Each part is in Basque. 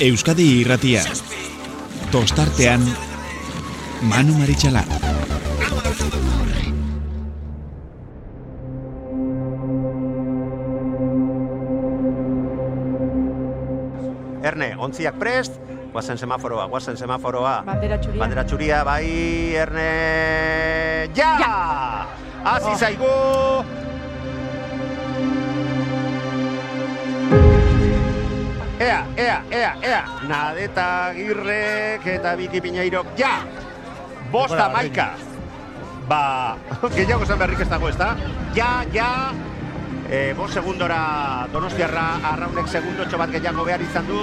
Euskadi irratia. Tostartean, Manu Maritxalar. Erne, ontziak prest, guazen semaforoa, guazen semaforoa. Bandera txuria. Bandera txuria, bai, Erne... Ja! Ja! Hasi Oh. zaigu! Ea, ea, ea, ea, nadeta girrek eta biki piñeirok, ja! Bosta maika! Ba, gehiago zen berrik ez dago, ez da? Ja, ja! E, bost segundora Donostiarra arraunek segundo bat gehiago behar izan du.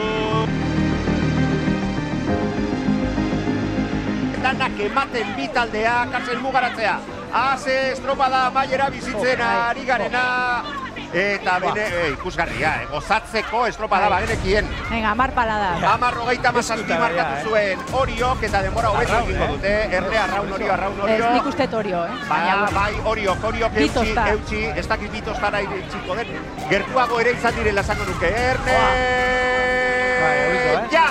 Danak ematen bi taldea, kasen mugaratzea. Haze estropada maiera bizitzen ari garena. Eta bene, e, ikusgarria, eh, gozatzeko estropada bagenekien. Venga, amar palada. Hamar hogeita mazazpi markatu zuen oriok eta denbora hobetu egingo dute. Erne, arraun orio, arraun Ez orio. nik uste torio, eh? Ba, bai, oriok, oriok eutxi, eutxi, ez dakit bitostara iritsiko den. Gertuago ere izan direla esango nuke. Erne! Bai, zo, eh? Ja!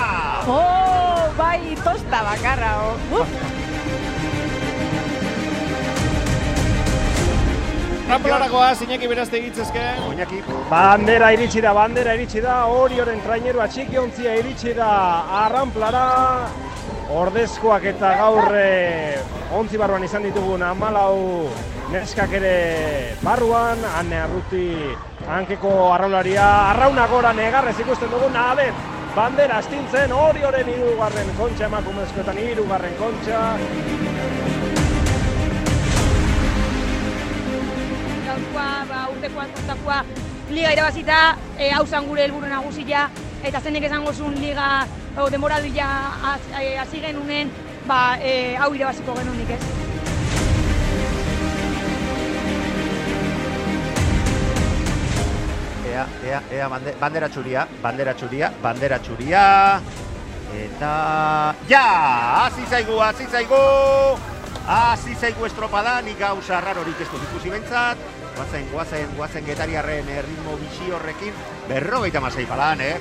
Oh, bai, tosta bakarra. Oh. Uf, Rampolarakoa, Iñaki berazte egitzezke. Oinaki, Bandera iritsi da, bandera iritsi da, horioren trainerua txiki ontzia iritsi da arranplara. Ordezkoak eta gaur eh, ontzi barruan izan ditugun amalau neskak ere barruan, ane arruti hankeko arraularia, arrauna gora negarrez ikusten dugun, adet, bandera astintzen, horioren hirugarren kontxa emakumezkoetan hirugarren kontxa. Gaurkoa, ba, urtekoan kontakoa liga irabazita, e, hau zan gure helburu nagusia, eta zenek esango zuen liga, o, demoraldia e, hasi genunen, ba, e, hau irabaziko genunik ez. ea, ea, ea, bande, bandera txuria, bandera txuria, bandera txuria. Eta... Ja! Hasi zaigu, hasi zaigu! Hasi zaigu estropada, nik gauza rarorik ez dut ikusi behintzat. Guazen, guazen, guazen getariarren eh, ritmo bixi horrekin, berrogeita masai palan, eh?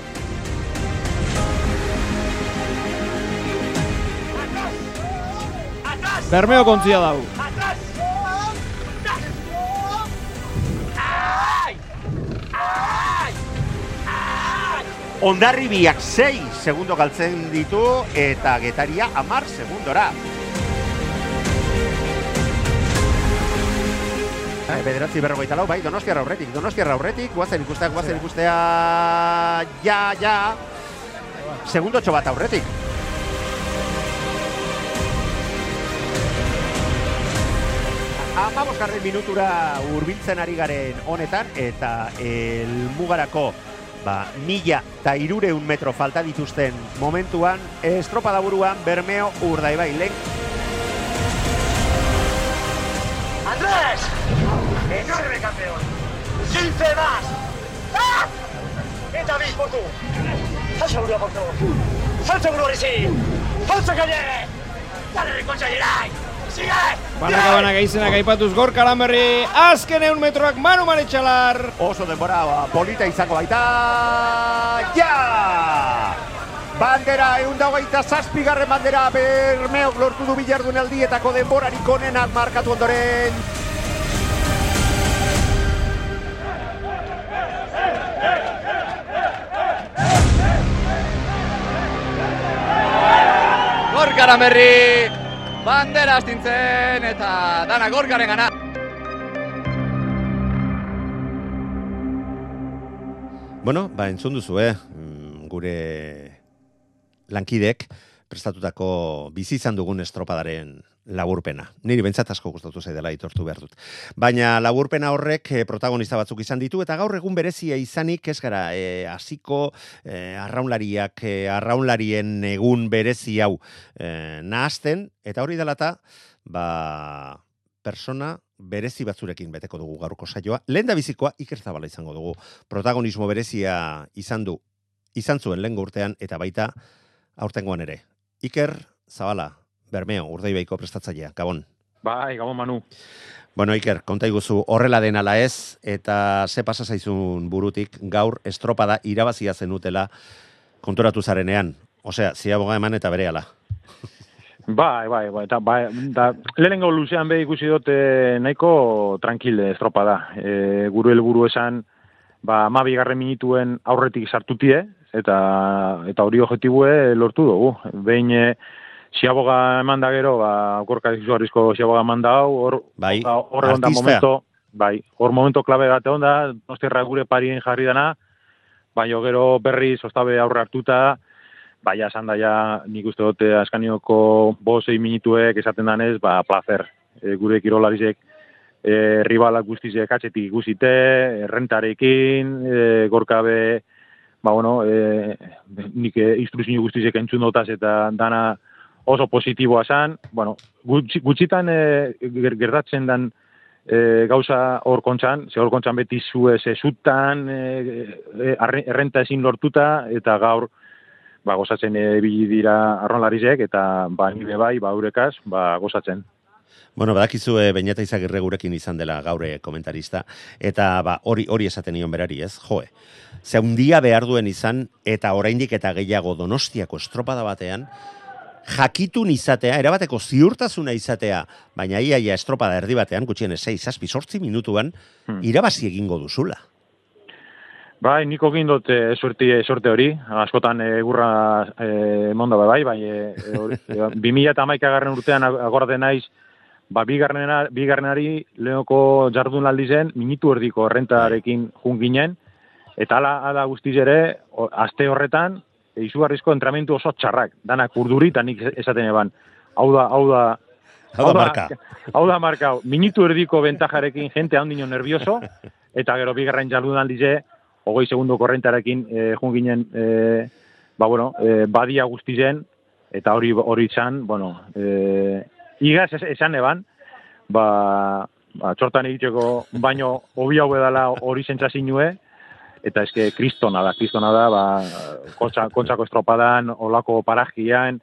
Bermeo kontzia dau. Ondarribiak 6 segundo galtzen ditu eta getaria amar segundora. Eh, Bederatzi berrogeita lau, bai, donostiarra aurretik, donostiarra aurretik, guazen ikustea, guazen ikustea, ja, ja, segundo bat aurretik. Amabosgarren minutura hurbiltzen ari garen honetan, eta elmugarako ba, mila eta irureun metro falta dituzten momentuan, estropada buruan Bermeo Urdaibai lehen ¡Andrés! ¡Enorme campeón! ¡15 más! ¡Ah! ¡Y David por tú! ¡Sal seguro por tú! ¡Sal seguro Risi! ¡Falso que llegue! ¡Dale Geray! ¡Sigue! Banaka banaka izenak aipatuz gorkaran berri, azken eun metroak Manu Maritxalar. oso denbora ba, polita izango baita, ja! Bandera, egun dagoita zazpigarren bandera Bermeok lortu du bilardun aldietako denborarik onenak markatu ondoren. Gorkaren berri, bandera astintzen eta dana gorkaren gana. Bueno, ba, entzun duzu, eh? gure lankidek prestatutako bizi izan dugun estropadaren laburpena. Niri bentsat asko gustatu zaidala aitortu behar dut. Baina laburpena horrek eh, protagonista batzuk izan ditu eta gaur egun berezia izanik ez gara eh, hasiko eh, arraunlariak eh, arraunlarien egun berezi hau eh, nahazten eta hori dela eta ba persona berezi batzurekin beteko dugu gaurko saioa. Lehen da bizikoa Iker Zabala izango dugu. Protagonismo berezia izan du izan zuen lehen urtean eta baita aurtengoan ere. Iker Zabala, Bermeo, urdaibaiko prestatzailea, Gabon. Bai, gabon manu. Bueno, Iker, konta iguzu horrela den ala ez, eta ze pasa zaizun burutik gaur estropada irabazia zenutela konturatu zarenean. Osea, ziaboga eman eta bere ala. Bai, bai, bai, eta bai, da, lehenengo luzean be ikusi dute nahiko tranquile estropa da. E, guru helburu esan, ba, ma bigarren minituen aurretik sartutie, eta eta hori objektibue lortu dugu. Behin e, Xiaboga eman da gero, ba, okorka izugarrizko Xiaboga eman da hau, hor, Bai, hor egon da momento, bai, hor momento klabe bat egon da, nostierra gure parien jarri dana, bai, gero berri zostabe aurre hartuta, bai, esan da ja, nik uste dute askanioko bosei minituek esaten danez, ba, placer. E, gure kirolarizek e, ribalak guztizek atxetik ikusite, rentarekin, e, gorkabe, ba, bueno, e, nik e, instruzio guztizek entzun dotaz eta dana oso positiboa zan, bueno, gutxi, gutxitan e, ger- gertatzen dan e, gauza hor kontxan, ze hor kontxan beti zue ze zutan, e, e, arre- errenta ezin lortuta, eta gaur, ba, gozatzen ebili dira arronlarizek, eta ba, nire bai, ba, eurekaz, ba, gozatzen. Bueno, badakizu e, Beñata Izagirre gurekin izan dela gaure komentarista, eta ba, hori hori esaten nion berari, ez? Joe, ze handia behar duen izan, eta oraindik eta gehiago donostiako estropada batean, jakitun izatea, erabateko ziurtasuna izatea, baina ia ia estropada erdi batean, gutxien 6, 7, 8 minutuan, Hmm. irabazi egingo duzula. Bai, niko egin dut e, suerte, sorte hori, askotan egurra e, monda bai, bai, e, e, hori, e, 2000 eta garren urtean ag- agorraten naiz, ba, bigarrenena, bigarrenari lehenoko jardun aldi zen, minitu erdiko errentarekin jun ginen, eta ala, ala guztiz ere, o, aste horretan, izugarrizko entramentu oso txarrak, danak urduri, nik esaten eban, hau da, hau da, Hau da marka. Hau da marka, hau. Minutu erdiko bentajarekin jente handino nervioso, eta gero bigarren jardun aldize, hogei segundo korrentarekin e, jun ginen, e, ba, bueno, e, badia guztizen, eta hori hori izan, bueno, e, igaz es- esan eban, ba, ba, txortan egiteko baino hobi hau edala hori zentzazinue, eta eske kristona da, kristona da, ba, kontza, kontzako estropadan, olako parajian,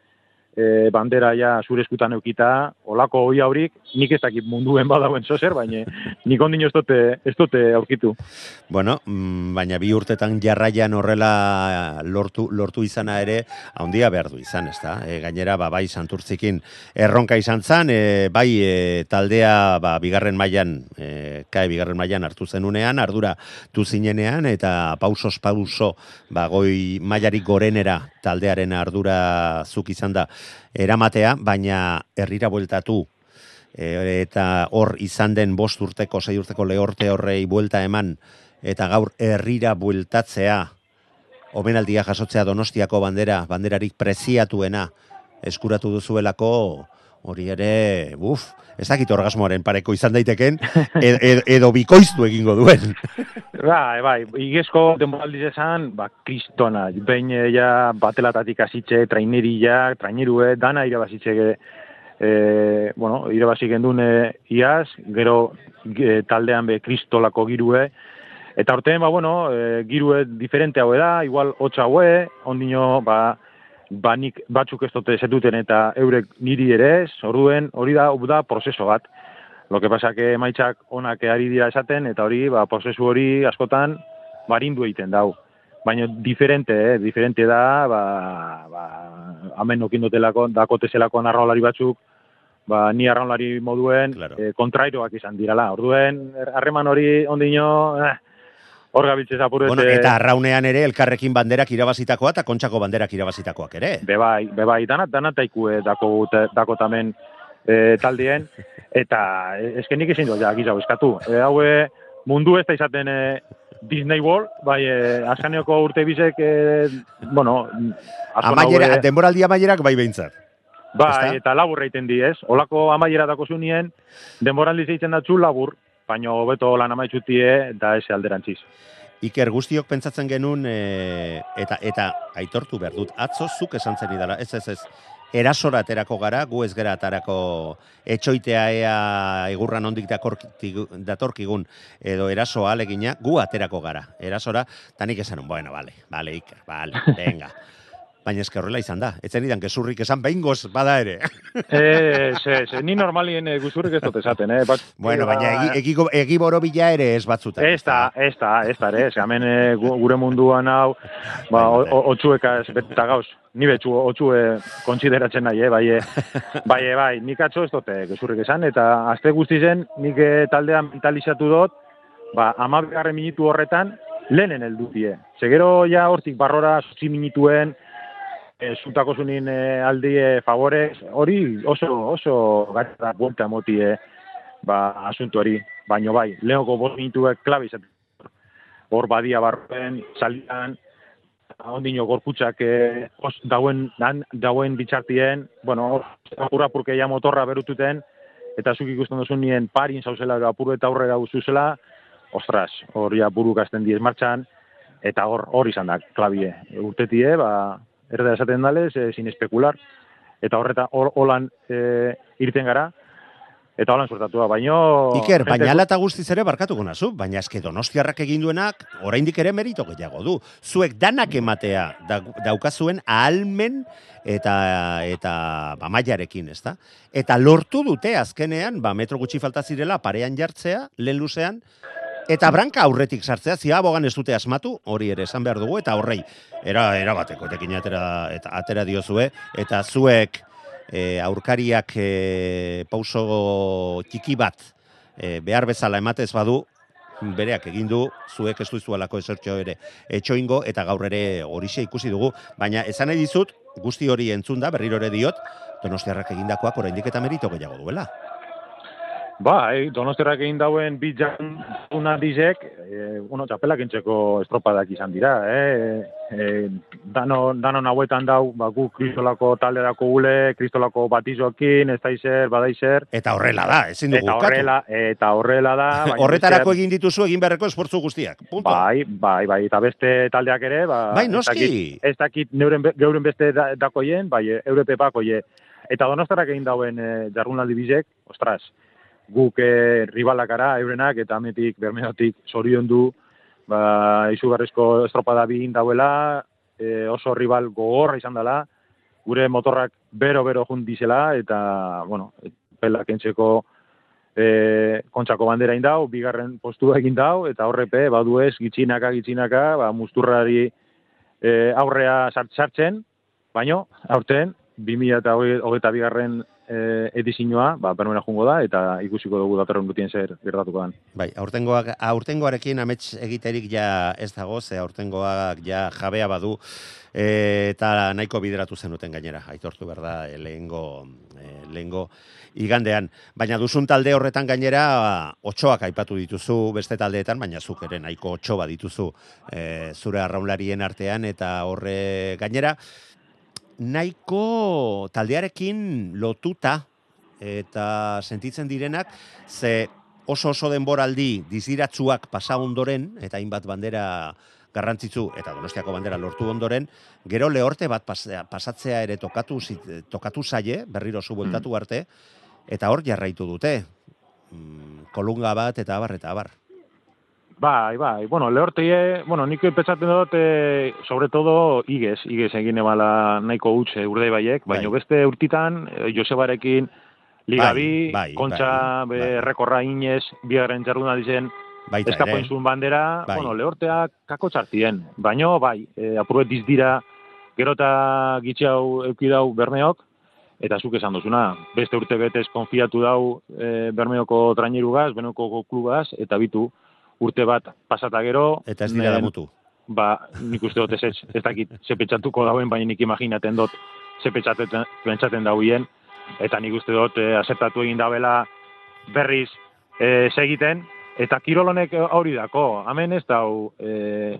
e, bandera ja zure eskutan eukita, olako hoi haurik, nik ez dakit munduen badauen zozer, baina nik ondino ez dute, ez dute aurkitu. Bueno, mm, baina bi urtetan jarraian horrela lortu, lortu izana ere, handia behar du izan, ez da? E, gainera, ba, bai, santurtzikin erronka izan zan, e, bai, e, taldea, ba, bigarren mailan, e, kae bigarren mailan hartu zenunean, ardura tu zinenean, eta pausos pauso, ba, goi mailarik gorenera taldearen ardura zuk izan da eramatea, baina herrira bueltatu, e, eta hor izan den bost urteko, sei urteko lehorte horrei buelta eman, eta gaur herrira bueltatzea, omenaldia jasotzea donostiako bandera, banderarik preziatuena eskuratu duzuelako, hori ere, buf, ez dakit orgasmoaren pareko izan daiteken, edo, edo, edo bikoiztu egingo duen. Bai, bai, igezko denboraldiz esan, ba, kristona, behin eh, ja batelatatik hasitxe, traineria, trainerue, dana irabazitxe, e, bueno, irabazi gendun e, iaz, gero e, taldean be kristolako girue, eta orten, ba, bueno, e, girue diferente haue da, igual hotza haue, ondino, ba, ba nik batzuk ez dute zetuten eta eurek niri ere ez, orduen hori da, da prozeso bat. Lo que pasa que emaitzak onak ari dira esaten, eta hori, ba, prozesu hori askotan barindu egiten dau. Baina diferente, eh? diferente da, ba, ba, hamen okindotelako, dakotezelako narraolari batzuk, ba, ni arraunlari moduen Claro. eh, kontrairoak izan dirala. Orduen, harreman hori ondino, eh, hor gabiltzez apurete. bueno, eta arraunean ere elkarrekin banderak irabazitakoa eta kontxako banderak irabazitakoak ere. Bebai, bebai, dana, dana taikue dako, dako tamen e, taldien, eta esken nik ezin dut, ja, gizau, eskatu. E, haue, mundu ez da izaten e, Disney World, bai, e, askaneoko urte bizek, e, bueno, Amaiera, naue- denboraldi amaierak bai behintzat. Bai, eta labur reiten di, ez? Olako amaiera dako zunien, denboraldi zeitzen datzu labur, baino hobeto lan amaitzutie, eta ez alderantziz. Iker guztiok pentsatzen genuen e, eta eta aitortu behar dut. Atzo zuk esan zen idala. Ez, ez, ez. Erasora aterako gara, gu ez gara atarako etxoitea ea egurran ondik datorkigun edo erasoa alegina, gu aterako gara. Erasora, tanik esan, bueno, vale, vale, Iker, vale, venga. baina eske horrela izan da. Etzen idan, gezurrik esan behingoz bada ere. Eh, se, ni normalien eh, guzurrik ez dut esaten, eh? Bat, bueno, baina egi, egi, egi borobila ere ez batzutan. Ez da, ez da, ez da, ez hemen eh, gu- gure munduan hau, ba, o- o- otsueka ez beteta gauz, ni betxu otsue kontsideratzen nahi, eh, bai, eh, bai, bai, nik atzo ez dute gezurrik esan, eta azte guztizen nik eh, taldea mentalizatu dut, ba, amabigarren minutu horretan, lehenen heldu die. Segero ja hortik barrora zutzi minituen, e, zutako zunin e, aldi e, favorez, hori oso, oso gara buelta motie ba, asuntuari, baino bai, lehenoko bost minutuek klabe izaten. Hor badia barruen, salian, ondino gorputxak e, os, dauen, dan, dauen bitxartien, bueno, hor urrapurke ja motorra berututen, eta zuk ikusten duzu nien parin zauzela apuru eta aurrera uzuzela, ostras, hor ja buru gazten diez martxan, eta hor hor izan da klabie. Urtetie, ba, erda esaten dalez, e, sin espekular, eta horreta hor holan e, irten gara, eta holan sortatua, baino... Iker, jente- baina eta guztiz ere barkatuko nazu, baina eske donostiarrak egin duenak, oraindik ere merito gehiago du. Zuek danak ematea da, daukazuen ahalmen eta eta ba, mailarekin, ezta? Eta lortu dute azkenean, ba, metro gutxi falta zirela parean jartzea, lehen luzean, Eta branka aurretik sartzea, zia abogan ez dute asmatu, hori ere esan behar dugu, eta horrei, era, era bateko, etekin atera, eta atera diozue, eta zuek e, aurkariak e, pauso txiki bat e, behar bezala ematez badu, bereak egin du, zuek ez duzuelako esertxo ere etxoingo, eta gaur ere horixe ikusi dugu, baina esan nahi dizut, guzti hori entzun da, berriro ere diot, donostiarrak egindakoak oraindik eta merito gehiago duela. Bai, donostiarrak egin dauen bi jardun dizek, e, bueno, txapelak entzeko estropadak izan dira, eh? E, dano, dano hauetan dau, ba, gu kristolako talderako gule, kristolako batizokin, ez daizer, badaizer. Eta horrela da, ezin dugu Eta horrela, eta horrela da. Horretarako egin dituzu egin beharreko esportzu guztiak. Punto. Bai, bai, bai, eta beste taldeak ere, ba, Bai, noski. Ez dakit neuren, geuren beste da, dakoien, bai, Europe bakoie. Eta donostarak egin dauen e, jarrunaldi bizek, ostras, guk e, ribalakara, eurenak, eta ametik, bermeotik, zorion du, ba, izugarrizko estropada bi egin dauela, e, oso rival gogorra izan dela, gure motorrak bero-bero jun dizela, eta, bueno, pelak entzeko e, kontxako bandera indau, bigarren postua egin dau, eta horrepe, badu ez, gitxinaka, gitxinaka, ba, musturrari e, aurrea sart- sartzen, baino, aurten, 2008 bigarren e, edizinoa, ba, bermena jungo da, eta ikusiko dugu datorren dutien zer gertatuko dan. Bai, aurtengoak, aurtengoarekin amets egiterik ja ez dago, ze aurtengoak ja jabea badu, e, eta nahiko bideratu zenuten gainera, aitortu behar da, e, lehengo, e, lehengo igandean. Baina duzun talde horretan gainera, otxoak aipatu dituzu beste taldeetan, baina zuk ere nahiko otxo bat dituzu e, zure arraunlarien artean, eta horre gainera, nahiko taldearekin lotuta eta sentitzen direnak, ze oso oso denboraldi diziratzuak pasa ondoren, eta hainbat bandera garrantzitsu eta Donostiako bandera lortu ondoren, gero lehorte bat pasatzea ere tokatu tokatu zaie, berriro zu bueltatu arte, eta hor jarraitu dute. Mm, kolunga bat eta abar eta abar. Bai, bai, bueno, lehorteie, bueno, nik pentsatzen dut, e, sobre todo, igez, igez egin ebala nahiko utxe urde baiek, baina Bai. beste urtitan, e, Josebarekin, Liga Bai, bai, kontxa, bai, bai. rekorra inez, bigarren jarduna dizen, Baita eskapo ere. entzun bandera, Bai. bueno, lehorteak kako txartien, baino, bai, e, apurret dizdira, gero eta gitxau eukidau bermeok, eta zuk esan duzuna, beste urte betez konfiatu dau e, bermeoko trainerugaz, bermeoko klubaz, eta bitu, urte bat pasata gero... Eta ez dira damutu. Ba, nik uste dut ez, ez, ez dakit, ze pentsatuko dauen, baina nik imaginaten dut, ze pentsaten, pentsaten dauien, eta nik uste dut, e, aceptatu egin dabela berriz e, segiten, eta kirolonek hori dako, hemen ez dau, e,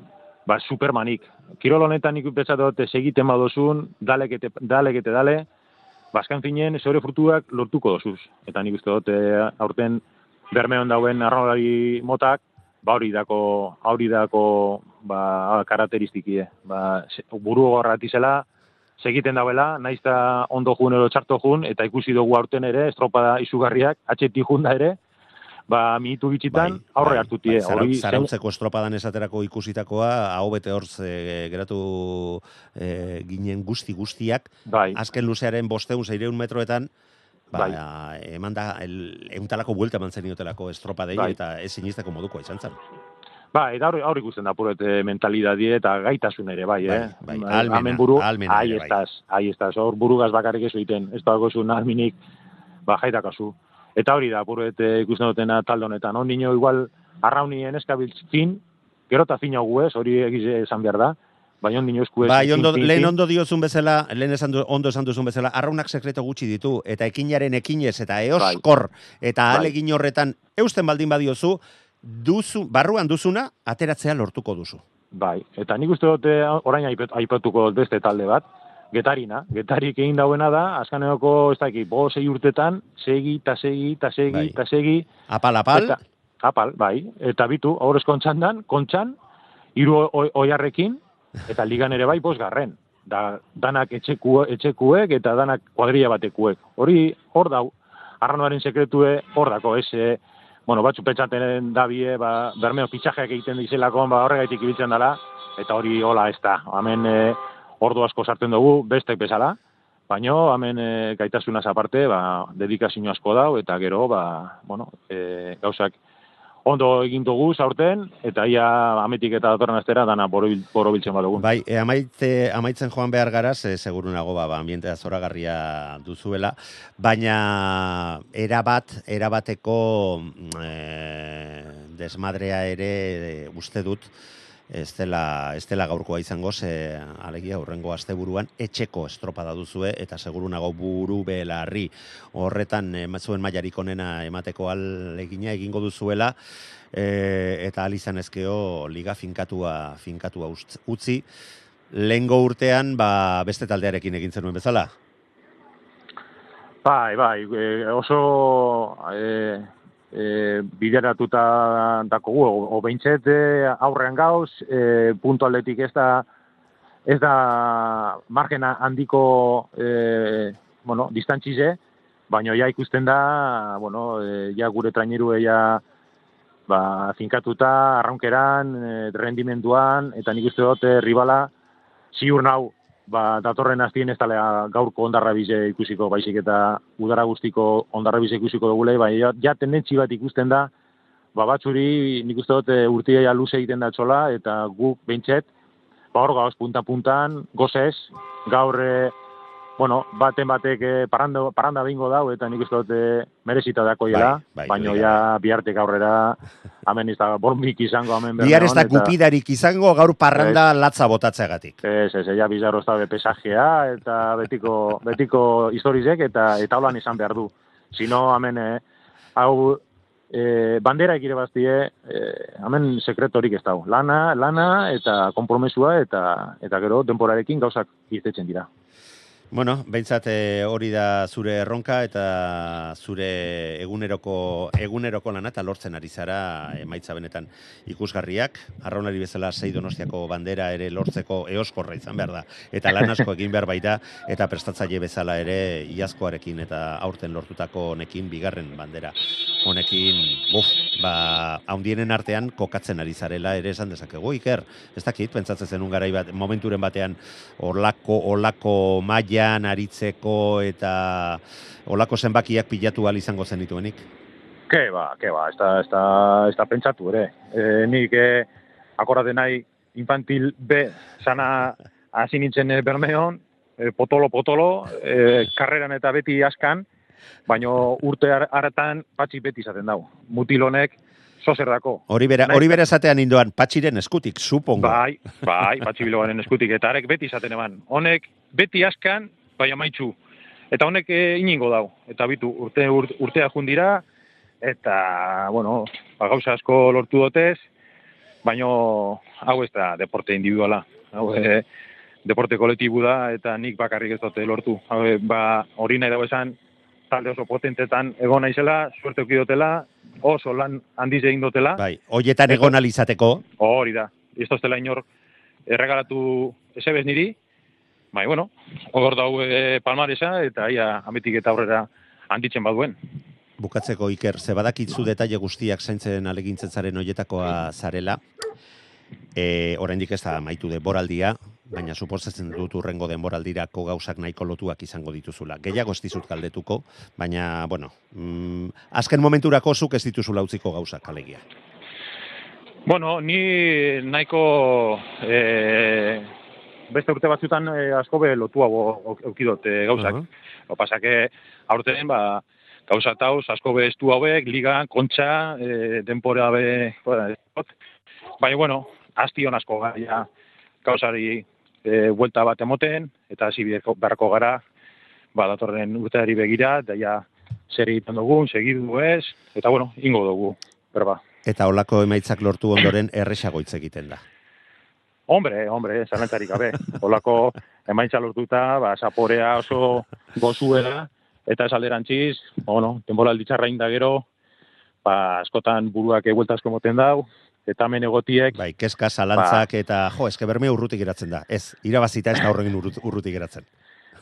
ba, supermanik. Kirol honetan nik pentsatu dut, segiten badozun, dalekete, dalekete dale, Baskan finen, zeure frutuak lortuko dozuz. Eta nik uste dut, e, aurten bermeon dauen arraulari motak, ba hori dako, hori dako, ba, karakteristikie. Ba, se- buru gorratizela, segiten dauela, naiz eta ondo jun edo txarto jun, eta ikusi dugu aurten ere, estropada izugarriak, atxeti jun da ere, ba, minutu bitxitan Bai, aurre bai, hartu tie. bai, zara- Hori, zarautzeko estropadan esaterako ikusitakoa, hau bete hor ze, geratu e, ginen guzti guztiak, bai, azken luzearen bosteun, zeireun metroetan, ba, Bai. eman da, euntalako buelta eman zeniotelako estropadei, Bai. eta ez sinisteko moduko izan zen. Ba, eta hori, hori ikusten da puret eh, mentalidadie eta gaitasun ere, bai, eh? Bai, bai, ahalmena, Hemen buru, ahalmena ahi ere, bai. estaz, ahi estaz, hor burugaz bakarrik ez egiten, ez dago zu ahalminik, ba, jaitakazu. Eta hori da, puret eh, ikusten dutena talde honetan, on nino igual arraunien eskabiltz fin, gero eta fin hau ez, hori egiz esan behar da, baina on nino esku ez. Bai, ondo, fin, lehen ondo diozun bezala, lehen esan du, ondo esan duzun bezala, arraunak sekreto gutxi ditu, eta ekinaren ekinez, eta eoskor, eta Bai. alegin horretan, eusten baldin badiozu, duzu, barruan duzuna, ateratzea lortuko duzu. Bai, eta nik uste dute orain aipet- aipatuko dut beste talde bat, Getarina. Getarik egin dauena da, azkaneoko, ez dakit, bo sei urtetan, segi, ta segi, ta segi, Bai. ta segi. Apal, apal, Eta, apal, bai. Eta bitu, aurrez kontxan, hiru oi- oiarrekin, eta ligan ere bai, bosgarren. Da, danak etxeku, etxekuek eta danak kuadrilla batekuek. Hori, hor dau, arranoaren sekretue, hor dako, ez, eh, bueno, batzu pentsaten dabie, ba, bermeo pitxajeak egiten dizelako, ba, horregaitik ibiltzen dela, eta hori hola ez da. Hemen e, ordu asko sartzen dugu, bestek bezala, baino hemen e, gaitasunaz aparte, ba, dedikazio asko dau, eta gero, ba, bueno, e, gauzak ondo egin dugu zaurten, eta ia ametik eta datorren astera dana borobil, borobiltzen badugu. Bai, e, amaitze, amaitzen joan behar gara, ze seguru nago ba, ba ambientea zoragarria duzuela, baina erabat, erabateko mm, e, desmadrea ere e, uste dut, ez dela, ez dela gaurkoa izango, ze alegia horrengo asteburuan etxeko estropada duzue, eta seguru nago buru belarri horretan e, zuen mailarik onena emateko alegina egingo duzuela, e, eta al izan ezkeo liga finkatua, finkatua utzi, lehengo urtean ba, beste taldearekin egin zenuen bezala. Bai, bai, e, oso e, e, bideratuta dakogu, o, behintzet e, aurrean gauz, e, puntu aldetik ez da, ez da margena handiko e, bueno, distantzize, baina ja ikusten da, bueno, e, ja gure traineru ja ba, finkatuta, arraunkeran, e, rendimenduan, eta nik uste dut e, ribala, ziur nau, ba, datorren aztien ez dala gaurko ondarra bize ikusiko, baizik eta udara guztiko ondarra bize ikusiko dugule, bai, ja, ja tendentzi bat ikusten da, ba, batzuri nik uste dut e, urtia luze egiten da txola, eta guk behintzet, ba, hor gauz punta-puntan, gozez, gaur, e, bueno, baten batek e, parranda, parranda bingo dau, eta nik uste dut e, merezita dakoiela, Bai, bai, da. ja bihartek aurrera, hemen ez da izango, hemen Bihar ez da eta- gupidarik izango gaur parranda latza botatzeagatik. Ez, ez, ja bizarro ez da pesajea, eta betiko, betiko historizek, eta eta holan izan behar du. Sino, hemen, eh, hau, e, bandera egire baztie, e, hemen sekretorik ez dago. Lana, lana, eta kompromesua, eta eta gero, denporarekin gauzak irtetzen dira. Bueno, behintzat eh, hori da zure erronka eta zure eguneroko eguneroko lana eta lortzen ari zara emaitza benetan ikusgarriak. Arraunari bezala sei donostiako bandera ere lortzeko eoskorra izan behar da. Eta lan asko egin behar baita eta prestatzaile bezala ere iazkoarekin eta aurten lortutako honekin bigarren bandera honekin, buf, ba, haundienen artean kokatzen ari zarela ere esan dezakegu, Iker, ez dakit, pentsatzen zenun garai bat, momenturen batean olako, olako mailan aritzeko eta olako zenbakiak pilatu ahal izango zen dituenik. Ke ba, ke ba, da, ez da pentsatu ere. E, nik e, akorate nahi infantil B sana hasi nintzen e, Bermeon, e, potolo-potolo, e, karreran eta beti askan, baino urte har- hartan patxi beti izaten dau. Mutil honek zozer dako. Hori bera, hori bera esatean indoan patxiren eskutik, supongo. Bai, bai, patxi bilogaren eskutik, eta arek beti izaten eman. Honek beti askan, bai amaitzu. Eta honek e, iningo dau. Eta bitu, urte, ur, urtea jundira, eta, bueno, ba, gauza asko lortu dotez, baino hau ez da deporte individuala. Hau e, deporte kolektibu da, eta nik bakarrik ez dute lortu. Hau, e, ba, hori nahi dago esan, talde oso potentetan egon naizela, suerte dutela, oso lan handiz egin dutela. Bai, hoietan egon alizateko, Hori da. Ez toztela inor erregalatu esebez niri, bai, bueno, hor dau e, palmaresa, eta ia ametik eta aurrera handitzen baduen. bukatzeko Iker, ze badakitzu detaile guztiak zaintzen alegintzen zaren hoietakoa zarela, e, oraindik ez da amaitu de boraldia, baina suposatzen dut urrengo denboraldirako gauzak nahiko lotuak izango dituzula. Gehiago ez dizut galdetuko, baina, bueno, mm, azken momenturako zuk ez dituzula utziko gauzak, alegia. Bueno, ni nahiko e, beste urte batzutan e, asko be lotuago eukidot e, gauzak. Uh -huh. pasake, aurten, ba, gauza tauz, asko be estu hauek, liga, kontxa, e, denpora be, bueno, baina, bueno, asti hon asko gaia gauzari e, buelta bat emoten, eta hasi beharko gara, ba, datorren urteari begira, daia zer egiten dugun, segidu ez, eta bueno, ingo dugu, berba. Eta olako emaitzak lortu ondoren erresago hitz egiten da. Hombre, hombre, zanetzarik gabe. Olako emaitza lortuta, ba, zaporea oso gozuela, eta ez alderantziz, bueno, denbora alditxarra gero, ba, askotan buruak egueltazko moten dau, eta hemen egotiek... Bai, keska, zalantzak, ba, eta jo, eske berme urrutik geratzen da. Ez, irabazita ez da horregin urrutik geratzen.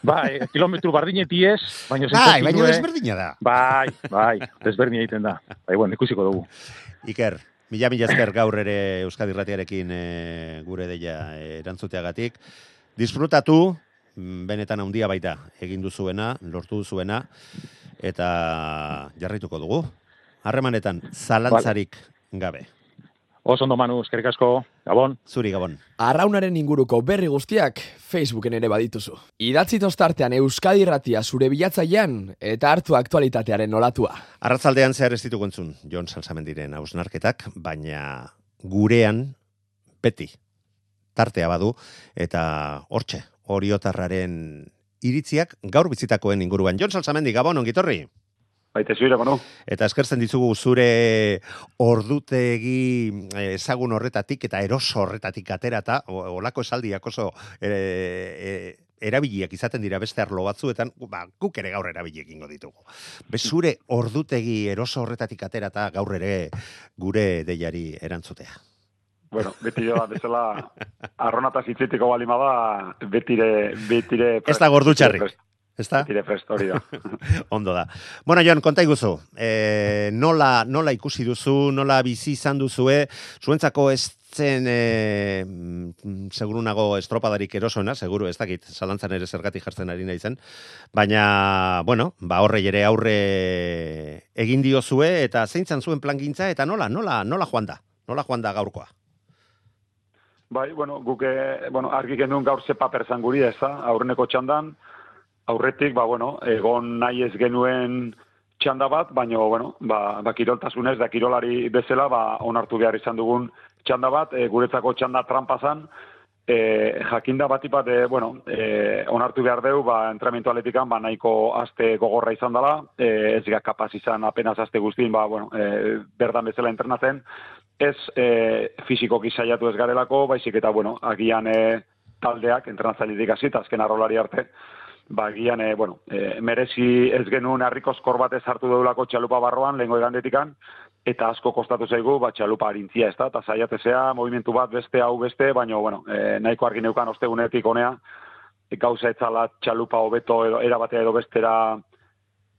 Bai, kilometru bardineti ez, baina bai, baina desberdina da. Bai, bai, desberdina egiten da. Bai, bueno, ikusiko dugu. Iker, mila mila ezker gaur ere Euskadi Ratiarekin e, gure deia erantzuteagatik. Disfrutatu, mm, benetan handia baita egin duzuena, lortu duzuena, eta jarrituko dugu. Harremanetan, zalantzarik gabe. Oso ondo manu, eskerrik asko, Gabon. Zuri, Gabon. Arraunaren inguruko berri guztiak Facebooken ere badituzu. Idatzi tostartean Euskadi Ratia zure bilatzailean eta hartu aktualitatearen nolatua. Arratzaldean zehar ez ditugu entzun, Jon Salsamendiren hausnarketak, baina gurean beti tartea badu eta hortxe, oriotarraren iritziak gaur bizitakoen inguruan. Jon Salsamendi, Gabon, ongitorri? Baite zuire, bueno. Eta eskertzen dizugu zure ordutegi eh, ezagun horretatik eta eroso horretatik aterata, olako esaldiak oso e, e, erabiliak izaten dira beste arlo batzuetan, ba, guk ere gaur erabili egingo ditugu. Be zure ordutegi eroso horretatik aterata gaur ere gure deiari erantzutea. Bueno, betire bat bezala arronata zitzetiko balima da, betire... betire ez da gordu txarrik. Ezta? Tire hori da. Ondo da. Bueno, Jon, konta iguzu. E, nola, nola ikusi duzu, nola bizi izan duzue, zuentzako ez zen, e, mm, seguru nago estropadarik erosona, seguru, ez dakit, salantzan ere zergatik jartzen ari nahi zen, baina, bueno, ba horre ere aurre egin diozue, eta zeintzan zuen plangintza, eta nola, nola, nola joan da, nola joan da gaurkoa? Bai, bueno, guke, bueno, argi gendun gaur zepa perzan guri, ez da, aurreneko txandan, aurretik, ba, bueno, egon nahi ez genuen txanda bat, baina, bueno, ba, ba kiroltasunez, da kirolari bezala, ba, onartu behar izan dugun txanda bat, e, guretzako txanda trampazan, e, jakinda bat ipat, e, bueno, e, onartu behar deu, ba, entramentu atletikan, ba, nahiko aste gogorra izan dela, e, ez gara kapaz izan apenas aste guztin, ba, bueno, e, berdan bezala entrenatzen, ez e, fiziko gizaiatu ez garelako, baizik eta, bueno, agian e, taldeak, entrenatzailetik azita, azken arrolari arte, ba, gian, e, bueno, e, merezi ez genuen harrikoskor bat hartu deulako txalupa barroan, lehenko egandetikan, eta asko kostatu zaigu, ba, txalupa harintzia, ez da, eta zaiatezea, movimentu bat beste, hau beste, baina, bueno, e, nahiko argi neukan ostegunetik honea, e, gauza etzala txalupa hobeto edo erabatea edo bestera,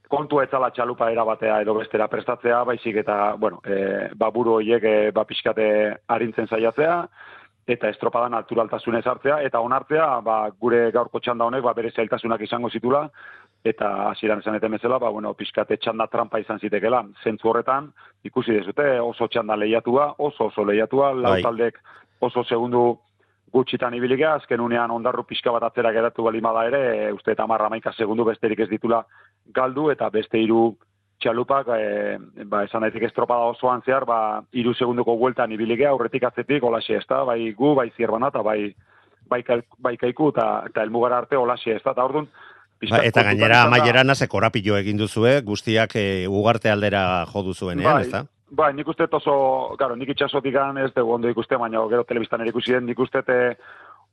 kontu etzala txalupa erabatea edo bestera prestatzea, baizik eta, bueno, e, ba, buru horiek, e, ba, pixkate harintzen zaiatzea, eta estropadan alturaltasunez hartzea, eta onartzea, ba, gure gaurko txanda honek, ba, bere zailtasunak izango zitula, eta hasieran esan eten bezala, ba, bueno, pixkate txanda trampa izan zitekela, zentzu horretan, ikusi dezute, oso txanda lehiatua, oso oso lehiatua, lau bai. taldek oso segundu gutxitan ibiligea, azken unean ondarru pixka bat atzera geratu balimada ere, uste eta marra maika segundu besterik ez ditula galdu, eta beste hiru txalupak, e, ba, esan daitek estropada osoan zehar, ba, iru segunduko gueltan ibiligea, aurretik atzetik, olaxe ez da, bai gu, bai zierbana, eta bai, bai, bai kaiku, eta, eta elmugara arte olaxe ez da, eta orduan, Ba, eta gainera amaiera naze korapillo egin duzue, guztiak e, ugarte aldera jo duzuenean, bai, ez da? Bai, nik uste oso, claro, nik itxasotik ez dugu ondo ikuste, baina gero telebistan ere ikusi den, nik uste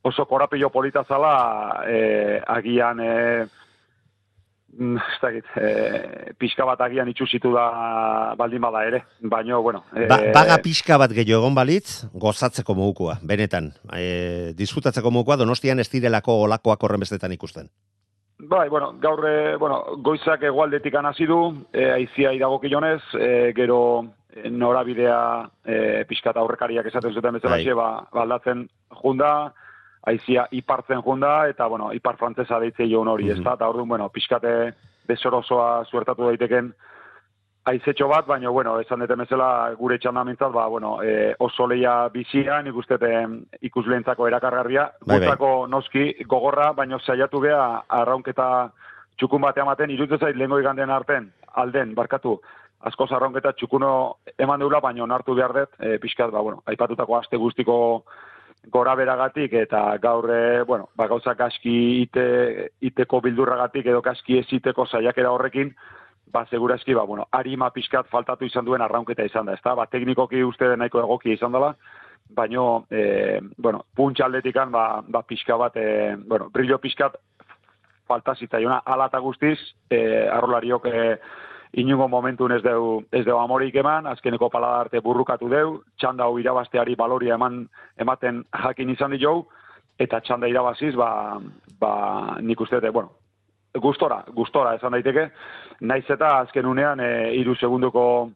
oso korapillo polita zala, e, agian, e, ez dakit, e, pixka bat agian itxusitu da baldin bada ere, baina, bueno... E, ba, baga pixka bat gehiago egon balitz, gozatzeko mugukua, benetan. E, disfrutatzeko mugukua, donostian ez direlako olakoak horren bestetan ikusten. Bai, bueno, gaur, bueno, goizak egualdetik hasi du, e, aizia idagokionez, e, gero norabidea e, pixkat aurrekariak esaten zuten bezala, Bai. ba, ba, aldatzen junda, aizia ipartzen junda, eta, bueno, ipar frantzesa deitze joan hori, Mhm. ezta? Eta orduan, bueno, pixkate besorosoa zuertatu daiteken aizetxo bat, baina, bueno, esan dute bezala gure txandamintzat, ba, bueno, e, oso leia bizia, nik uste ikusleentzako erakargarria, Bai, bai. gutzako noski gogorra, baina saiatu gea arraunketa txukun batea ematen, iruditzen zait lehengo iganden arten, alden, barkatu, asko arraunketa txukuno eman deula, baina onartu behar dut, e, pixkat, ba, bueno, aipatutako aste guztiko gora beragatik eta gaur e, bueno, ba gauzak aski ite, iteko bildurragatik edo kaski ez iteko saiakera horrekin ba segurazki ba bueno, arima pixkat faltatu izan duen arraunketa izan da, ezta? Ba teknikoki uste nahiko egoki izan dela, baino e, bueno, puntxa aldetikan ba, ba pixka bat e, bueno, brillo pixkat falta zitzaiona ala eta guztiz, e, arrolariok e, inungo momentun ez deu, ez deu amorik eman, azkeneko palada arte burrukatu deu, txanda hau irabasteari baloria eman ematen jakin izan di eta txanda irabaziz, ba, ba nik uste, bueno, gustora, gustora esan daiteke, naiz eta azken unean e, iru segunduko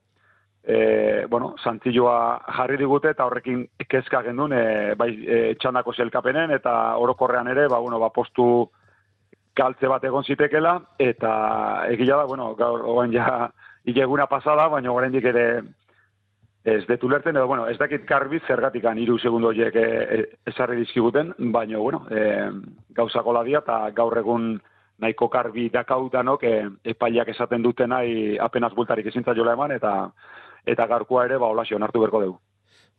e, bueno, zantzilloa jarri digute eta horrekin kezka gendun e, bai e, txandako zelkapenen eta orokorrean ere, ba, bueno, ba, postu galtze bat egon zitekela, eta egia da, bueno, gaur, oain ja, ileguna pasada, baina oraindik ere ez detu lerten, edo, bueno, ez dakit karbiz zergatikan iru segundo horiek e, e, esarri dizkiguten, baina, bueno, e, gauzako ladia, eta gaur egun nahiko karbi dakaudanok e, epaiak esaten duten nahi apenas bultarik ezintza jola eman, eta eta garkoa ere, ba, holasio, onartu berko dugu.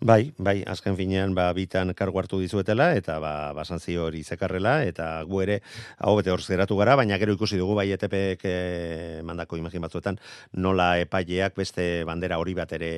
Bai, bai, azken finean, ba, bitan kargu hartu dizuetela, eta ba, basantzio hori zekarrela, eta gu ere, hau bete hor zeratu gara, baina gero ikusi dugu, bai, ETPek eh, mandako imagin batzuetan, nola epaileak beste bandera hori bat ere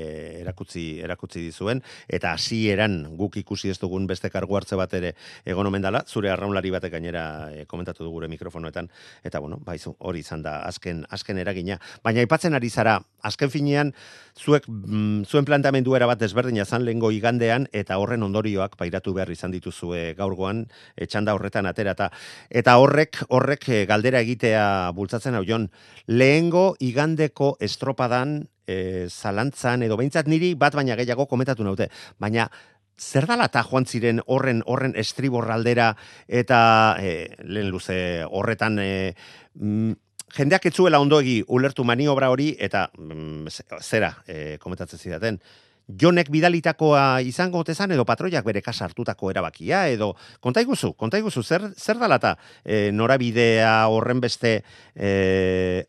erakutzi, erakutzi dizuen, eta hasieran guk ikusi ez dugun beste kargu hartze bat ere egon omen dela, zure arraunlari batek gainera eh, komentatu du gure mikrofonoetan, eta bueno, baizu, hori izan da, azken, azken eragina. Baina aipatzen ari zara, azken finean, zuek, mm, zuen planteamendu era bat desberdina zan lehengo igandean, eta horren ondorioak pairatu behar izan dituzue gaurgoan, e, txanda horretan aterata. Eta horrek, horrek e, galdera egitea bultzatzen hau jon, lehengo igandeko estropadan e, zalantzan, edo behintzat niri bat baina gehiago komentatu naute, baina zer dala eta joan ziren horren horren estriborraldera eta e, lehen luze horretan e, mm, jendeak etzuela ondoegi ulertu maniobra hori eta mm, zera e, komentatzen zidaten Jonek bidalitakoa izango otezan edo patroiak bere kasa hartutako erabakia edo kontaiguzu, kontaiguzu zer zer dala ta e, norabidea horren beste e,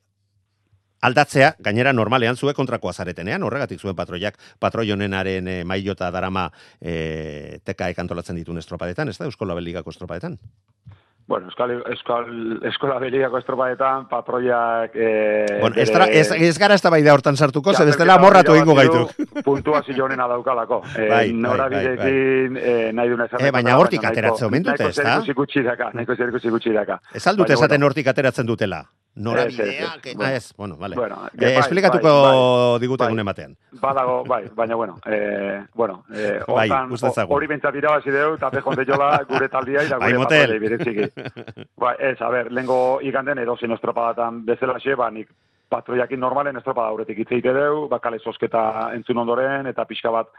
aldatzea, gainera normalean zue kontrakoa zaretenean, horregatik zuen patroiak patroi honenaren e, mailota darama e, teka ekantolatzen ditun estropadetan, ez da, Euskola Beligako estropadetan? Bueno, Euskal, Euskal, Eskola Beligako estropadetan, patroiak... Eh, bueno, estra, ez, ez gara ez da bai hortan sartuko, ze bestela Txapelketa morratu ingo gaitu. du, Puntuazio honena daukalako. Eh, Bai, bai, norabidekin, eh, nahi duna esan. Eh, baina hortik ateratzen omen dute, ez da? Nahiko zer ikusi daka, nahiko zer ikusi gutxi daka. Ez Baina, esaten hortik ateratzen dutela. Ez, Norabidea, ez, ez. Bueno. ez, bueno, vale. Bueno, eh, bai, esplikatuko bai, bai, digute bai. batean. Badago, bai, baina bueno, eh, bueno, eh, Bai, hortan, hori bentsat irabazi deu, eta pejon jola gure taldia, eta Bai, gure motel. patrolei bereziki. Ba, ez, a ber, lengo iganden edozein estropadatan bezala xe, ba, nik patroiakin normalen estropada aurretik hitz egite deu, bakale sosketa entzun ondoren, eta pixka bat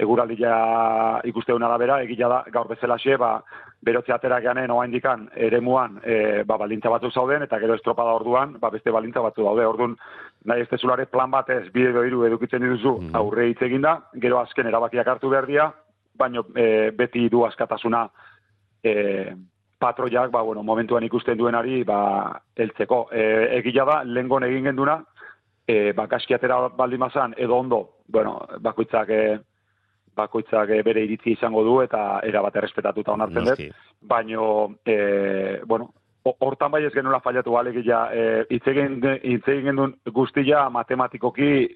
eguraldia ikusteun arabera, egila da, gaur bezala xe, ba, berotze atera geanen oa indikan eremuan e, ba, balintza batzuk zauden, eta gero estropada orduan, ba, beste balintza batzu daude. Orduan, nahi ez tezulare plan batez, bide hiru edukitzen dituzu, aurre hitz eginda, gero azken erabakiak hartu behar dira, baino e, beti du askatasuna e, patroiak, ba, bueno, momentuan ikusten duenari, ba, heltzeko. E, egila da, lengon egin genduna, e, ba, kaski atera baldin mazan, edo ondo, bueno, bakoitzak, e, bakoitzak e, bere iritzi izango du, eta era bat errespetatuta onartzen dut. Baino, e, bueno, ho- hortan bai ez genuela fallatu alegia, e, hitz egin hitz egin genuen guztia matematikoki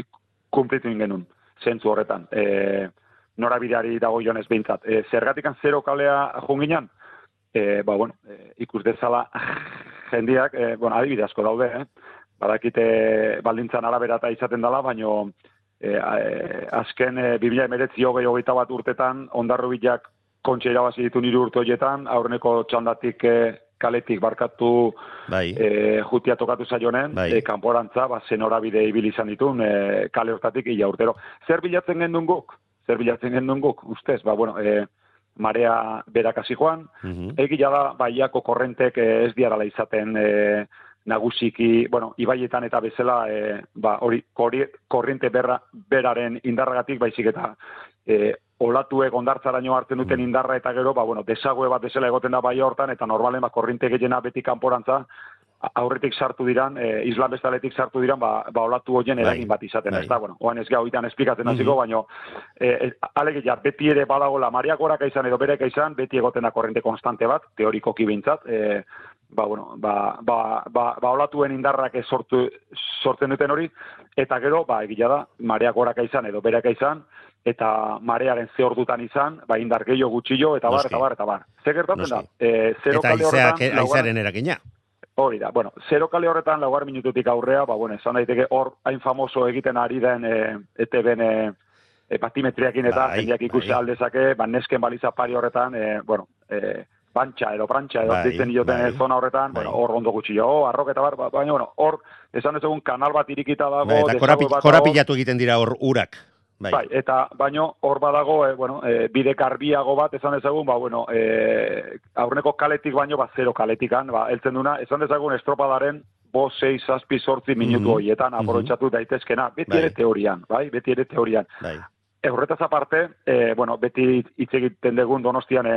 kumplitu egin genuen, zentzu horretan. E, norabideari dago jonez behintzat. E, zergatikan zero kalea junginan, e, ba, bueno, e, ikus dezala jendiak, e, bueno, adibide asko daude, eh? badakite baldintzan arabera eta izaten dela, baino e, e, azken e, 2019 hogei hogeita bat urtetan ondarrubilak kontxe irabazi ditu niru urte horietan, aurreneko txandatik e, kaletik barkatu bai. e, jutia tokatu zaionen, Bai. e, kanporantza, ba, zenorabide ibili izan ditun, e, kale hortatik ila urtero. Zer bilatzen gendun guk? Zer bilatzen gendun guk? Ustez, ba, bueno, e, marea berakasi joan, Mhm. Egia da, baiako korrentek eh, ez diarala izaten eh, nagusiki, bueno, ibaietan eta bezala, eh, ba, hori, korri- korriente berra, beraren indarragatik, baizik eta eh, olatuek ondartzaraino hartzen duten indarra eta gero, ba, bueno, desague bat bezala egoten da bai hortan, eta normalen, ba, korriente gehiena beti kanporantza, aurretik sartu diran, eh, islam bestaletik sartu diran, ba, ba olatu hoien eragin bat izaten, bai. ez da, bueno, oan ez gau itan esplikatzen hasiko, baino, eh, alegia, beti ere badagola mariak goraka izan edo bereka izan, beti egoten da korrente konstante bat, teorikoki behintzat, eh, ba, bueno, ba, ba, ba, ba olatuen indarrak sortu, sortzen duten hori, eta gero, ba, egia da, mareak goraka izan edo bereka izan, eta marearen ze ordutan izan, ba, indar gehiago gutxillo, eta bar, eta bar, eta bar. Ze gertatzen da? E, zero Eta kale horretan, aizearen erakina. Hori da, bueno, zero kale horretan laugar minututik aurrea, ba, bueno, esan daiteke hor hain famoso egiten ari den e, ETB-en e, e, batimetriakin eta Bai, jendeak ikusi bai. aldezake, ba, nesken baliza pari horretan, e, bueno, e, pantxa edo prantxa edo Bai, ditzen dioten bai. zona horretan, bueno, hor ondo gutxi jo, arroka eta bar, ba, baina, bueno, hor, esan dezagun kanal bat irikita dago, Bai, eta korapi, bat korapilatu egiten dira hor urak. Bai. Bai, eta baino hor badago, e, bueno, e, bide garbiago bat esan dezagun, ba, bueno, e, aurreko kaletik baino, ba, zero kaletikan, ba, eltzen duna, esan dezagun estropadaren bo, 6, zazpi, sortzi minutu Mhm. horietan Mhm. aprobetxatu daitezkena, beti Bai. ere teorian, bai, beti ere teorian. Bai. E, horretaz aparte, e, bueno, beti hitz egiten dugun donostian e,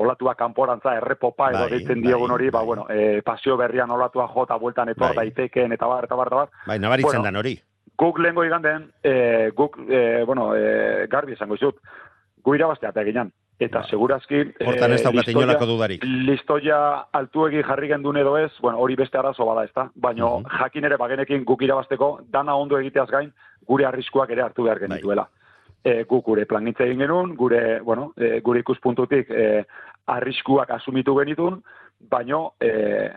olatua kanporantza, errepopa edo Bai, deitzen bai, diogun hori, ba, bueno, e, pasio berrian olatua jota bueltan etor Bai. daiteken, eta bar, eta bar, eta bar. Bai, nabaritzen Bueno, dan hori. Guk lehengo iganden, e, guk, e, bueno, e, garbi esango izut, gu irabaztea eta ginen. Eta segurazki... Ba. Hortan ez daukat inolako dudarik. Listoia altuegi jarri gendun edo ez, bueno, hori beste arazo bada, ezta? Baina Mhm. jakin ere bagenekin guk irabazteko, dana ondo egiteaz gain, gure arriskuak ere hartu behar genituela. Bai. E, guk gure plangintza egin genuen, gure, bueno, e, gure ikuspuntutik e, arriskuak asumitu genitun, baino e,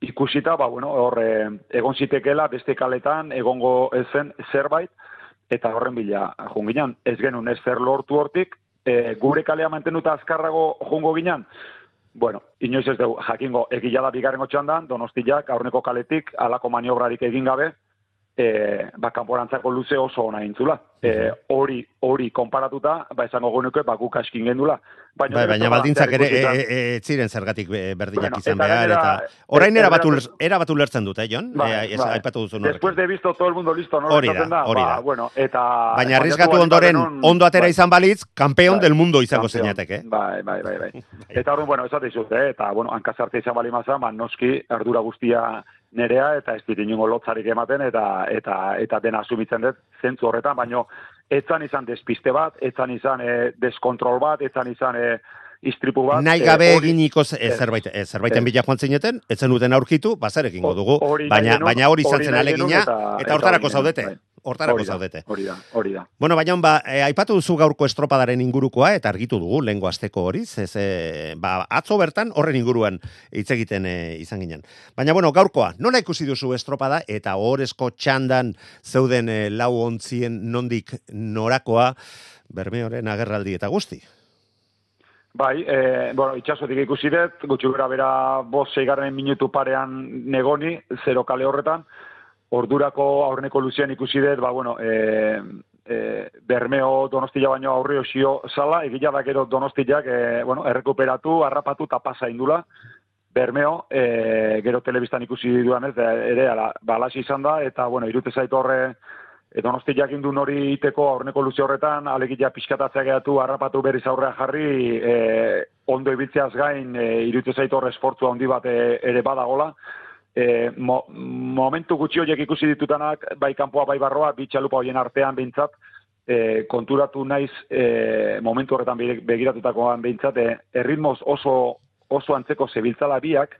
ikusita, ba, bueno, hor e, egon zitekeela beste kaletan, egongo ezen zerbait, eta horren bila junginan. Ez genuen ez zer lortu hortik, e, gure kalea mantenuta azkarrago jungo ginen, Bueno, inoiz ez dugu, jakingo, egila da bigarren txandan, donostiak aurreko kaletik, alako maniobrarik egin gabe, e, ba, kanporantzako luze oso ona intzula. E, hori, hori konparatuta, ba, esango genuke, ba, guk askin gendula. Bai, gero baina zer baldintzak ere e, e, ziren zergatik be- berdinak Bueno, izan behar, eta orain e- erabatu, erabatu- erabatu lertzen dute, eh, Jon? Bai, Eh, ez- bai. aipatu duzu horrekin. Después de visto todo el mundo listo, no Hori da, hori ba, da. bueno, eta... Baina arriskatu saiatu ondoren, ondo atera bai. izan balitz, kampeon Bai, del mundo izango kampeon. zinateke. Bai, bai, bai, bai. Eta horren, bueno, esate izut, eh? eta, bueno, hankazarte izan bali mazan, ba, noski, ardura guztia nerea, eta ez dit inungo lotzarik ematen, eta eta eta dena asumitzen dut, zentzu horretan, baino, etzan izan despiste bat, etzan izan eh, deskontrol bat, etzan izan eh, istripu bat. Nahi eh, gabe eginiko Ez. zerbait, eh, zerbaiten Ez. bila joan zineten, etzen duten aurkitu, bazer egingo dugu, baina, baina hori izan zen alegina, eta, hortarako zaudete, genuen, hortarako Hori da, zaudete. Hori da, hori da. Bueno, baina, ba, eh, aipatu duzu gaurko estropadaren ingurukoa, eta argitu dugu, lehengo asteko hori, ez, eh, ba, atzo bertan horren inguruan hitz egiten eh, izan ginen. Baina, bueno, gaurkoa, nola ikusi duzu estropada, eta horrezko txandan zeuden eh, lau ontzien nondik norakoa, bermeoren agerraldi eta guzti. Bai, e, bueno, itxasotik ikusi dut, gutxi bera bera bost seigarren minutu parean negoni, zero kale horretan, ordurako aurreneko luzian ikusi dut, ba, bueno, e, e, bermeo donostia baino aurri osio zala, egila da gero donostiak, e, bueno, errekuperatu, harrapatu eta pasa indula, Bermeo, e, gero telebistan ikusi duan ez, ere, ala, balasi izan da, eta, bueno, irute zaitu horre, e, donostiak indun hori iteko aurreneko luze horretan, alegia pixkatatzea gehatu, harrapatu berriz aurrea jarri, e, ondo ibiltzeaz gain, e, irute zaitu horre esportzua handi bat e, ere badagola, e, mo, momentu gutxi horiek ikusi ditutanak, bai kanpoa, bai barroa, bi txalupa horien artean behintzat, e, konturatu naiz e, momentu horretan be- begiratutakoan behintzat, e, erritmoz oso oso antzeko zebiltzala biak,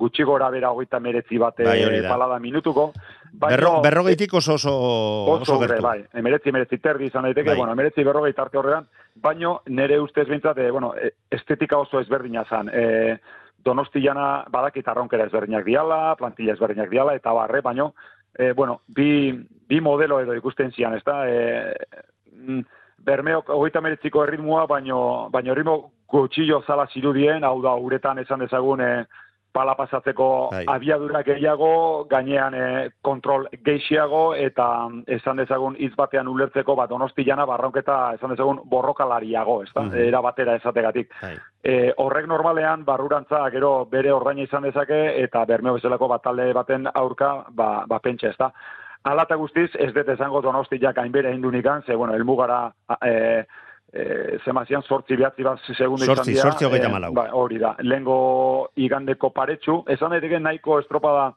gutxi gora bera hogeita meretzi bat Bai, palada minutuko. Berro, berrogeitik oso oso, oso, oso gertu. bai, emeretzi, emeretzi terdi izan daiteke, Bai. bueno, emeretzi berrogei tarte horrean, baino nere ustez behintzat, e, bueno, estetika oso ezberdina zan. E, donostiana badakit arronkera ezberdinak diala, plantilla ezberdinak diala, eta barre, baino, e, bueno, bi, bi modelo edo ikusten zian, ez da, e, mm, Bermeok hogeita meretziko erritmoa, baino, baino erritmo gutxillo zala zirudien, hau da, uretan esan dezagun, e, pala pasatzeko Bai. abiadura gehiago, gainean e, kontrol geixiago, eta esan dezagun hitz batean ulertzeko, bat donostiana barronketa esan dezagun borrokalariago, ez da? Mhm. Era batera esategatik. E, horrek normalean barrurantza gero bere ordaina izan dezake eta bermeo bezalako bat talde baten aurka ba, ba pentsa ez da. Hala eta guztiz, ez dut esango donostiak hainbere egin dunikan, ze, bueno, elmugara e, e, zemazian sortzi behatzi bat segundu izan Zortzi, dira. zortzi hogeita e, hamalau. ba, hori da, lehengo igandeko paretsu, esan daiteke nahiko estropada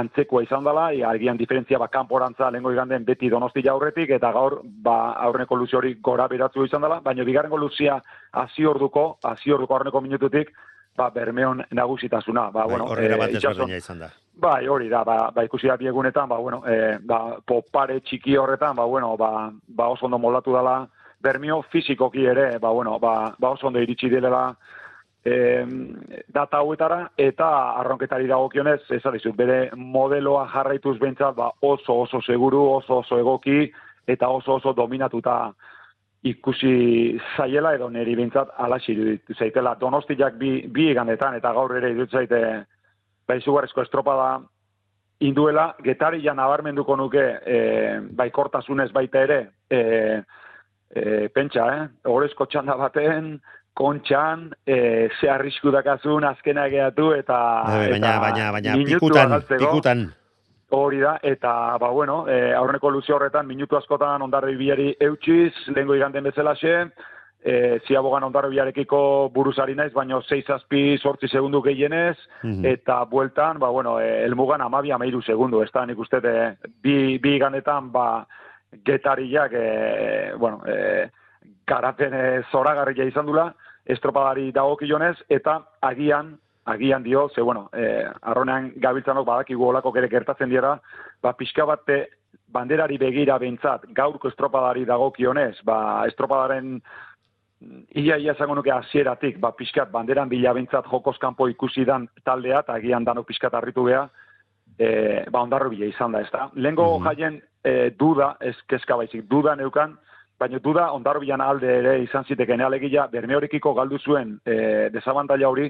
antzekoa izan dela, e, agian diferentzia ba, kanporantza lehengo iganden beti donostia aurretik, eta gaur ba, aurreneko luzi hori gora beratzu izan dela, baina bigarrengo luzia hasi orduko, hasi orduko aurreneko minututik, ba, bermeon nagusitasuna. Ba, Bai, bueno, eh, bat ezberdina izan da. Bai, hori da, ba, ba ikusi da biegunetan, ba, bueno, e, ba, popare txiki horretan, ba, bueno, ba, ba oso ondo moldatu dela, bermio fizikoki ere, ba, bueno, ba, ba oso ondo iritsi direla e, data hauetara, eta arronketari dagokionez, ez dizut, bere modeloa jarraituz bentsat, ba, oso oso seguru, oso oso egoki, eta oso oso dominatuta ikusi zaiela edo neri bintzat alaxi iruditu zaitela. Donostiak bi, bi igandetan eta gaur ere iruditu zaite ba, izugarrizko estropada induela, getari ja nabarmenduko nuke e, baikortasunez baita ere, e, e, pentsa, eh? Horezko txanda baten, kontxan, e, ze arrisku dakazun azkena gehiatu eta... Bai, baina, eta baina, baina, minutua pikutan, galtzeko. pikutan. Hori da, eta, ba, bueno, e, aurreneko luze horretan, minutu askotan ondarri bilari eutxiz, lehengo iganden bezalaxe, e, ziabogan ondarri bilarekiko buruzari naiz, baino 6 zazpi sortzi segundu gehienez, Mhm. eta bueltan, ba, bueno, e, elmugan amabi amairu segundu, ez da, nik uste, e, bi, bi igandetan, ba, getariak, e, bueno, e, garapen e, zoragarria izan dula, estropadari dagokionez, eta agian, agian dio, ze, bueno, e, arronean gabiltzanok badakigu olako ere gertatzen dira, ba, pixka bate banderari begira bentzat, gaurko estropadari dagokionez, ba, estropadaren ia ia esango nuke hasieratik, ba pixkat banderan bila bentzat jokoz kanpo ikusi dan taldea, eta agian danok pixkat harritu geha, e, ba ondarro bila izan da, ez da. Lehengo jaien e, duda, ez kezka baizik, duda neukan, baina duda ondarro bilan alde ere izan ziteken alegia, bermeorekiko galdu zuen e, desabantaila hori,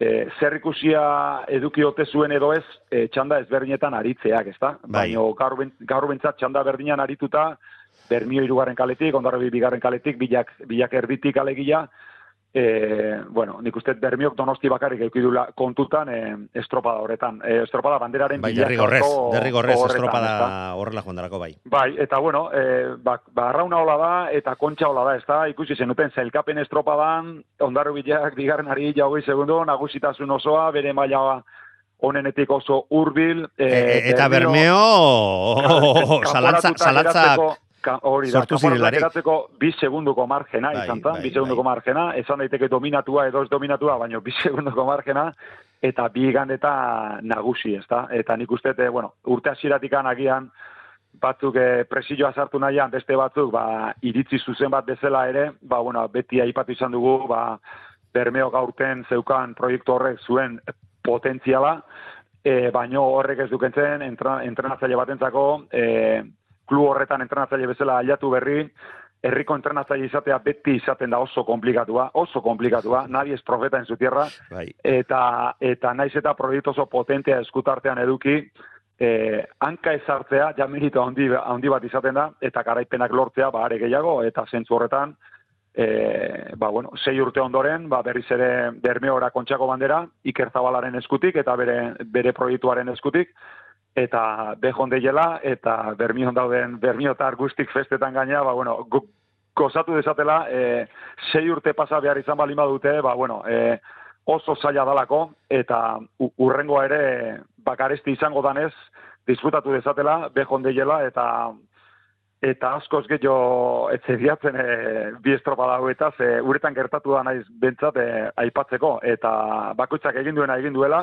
e, zer ikusia eduki ote zuen edo ez, e, txanda ezberdinetan aritzeak, ez da? Bai. Baina gaur, ben- gaur bentzat txanda berdinan arituta, Bermio irugarren kaletik, ondarrobi bigarren kaletik, bilak, bilak erditik alegia, e, bueno, nik uste Bermiok donosti bakarrik eukidula kontutan e, estropada horretan. E, estropada banderaren Bai, derrigorrez, derrigorrez estropada horrela joan darako bai. Bai, eta bueno, e, ba, ba arrauna hola da, eta kontxa hola da, ez da, ikusi zenuten, zailkapen estropadan, ondarro bilak bigarren ari jaugi segundo, nagusitasun osoa, bere maila onenetik oso hurbil. E, e, eta Bermeo, kanporatuta zalantza geratzeko- ka- hori da, geratzeko bi segundoko margena Bai, izan zen, bai, bi segundoko margena, esan daiteke dominatua edo ez dominatua, baina bi segundoko margena, eta bi gandeta nagusi, ez da? Eta nik uste, eh, bueno, urte hasieratik agian, batzuk e, presioa sartu nahian, beste batzuk, ba, iritzi zuzen bat bezala ere, ba, bueno, beti aipatu izan dugu, ba, Bermeo gaurten zeukan proiektu horrek zuen potentziala, e, baino horrek ez dukentzen entra, entrenatzaile batentzako, e, klu horretan entrenatzaile bezala aldatu berri, herriko entrenatzaile izatea beti izaten da oso komplikatua, oso komplikatua, nadie es profeta en su tierra, Bai. eta eta naiz eta proiektu oso potentea eskutartean eduki, eh, hanka ezartzea, ja merito handi, handi bat izaten da, eta garaipenak lortzea, ba, are gehiago, eta zentzu horretan, e, ba, bueno, sei urte ondoren, ba, berriz ere Bermeora kontxako bandera, Iker Zabalaren eskutik, eta bere, bere proiektuaren eskutik, eta bejon deiela, eta Bermion dauden, Bermiotar guztik festetan gaina, ba, bueno, gu, gozatu desatela, e, sei urte pasa behar izan balima dute, ba, bueno, e, oso zaila dalako, eta urrengoa ere bakaresti izango danez, disfrutatu dezatela, bejon deiela, eta eta askoz gehiago etzediatzen e, bi estropada hauetaz, e, uretan gertatu da naiz bentsat e, aipatzeko, eta bakoitzak egin duena egin duela,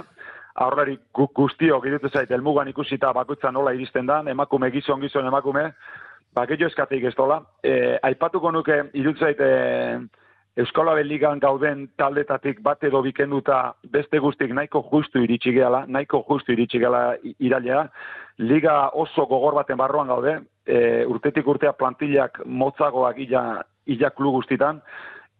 aurrari gu- guztiok irutu zait, elmugan ikusita bakoitza nola iristen da, emakume gizon gizon emakume, ba, gehiago eskateik ez dola. E, aipatuko nuke, irutu zait, e, Euskal Ligan gauden taldetatik bat edo bikenduta beste guztik nahiko justu iritsi gehala, nahiko justu iritsi gehala irailea. Liga oso gogor baten barruan gaude, e, urtetik urtea plantillak motzagoak ila, ila klu guztitan,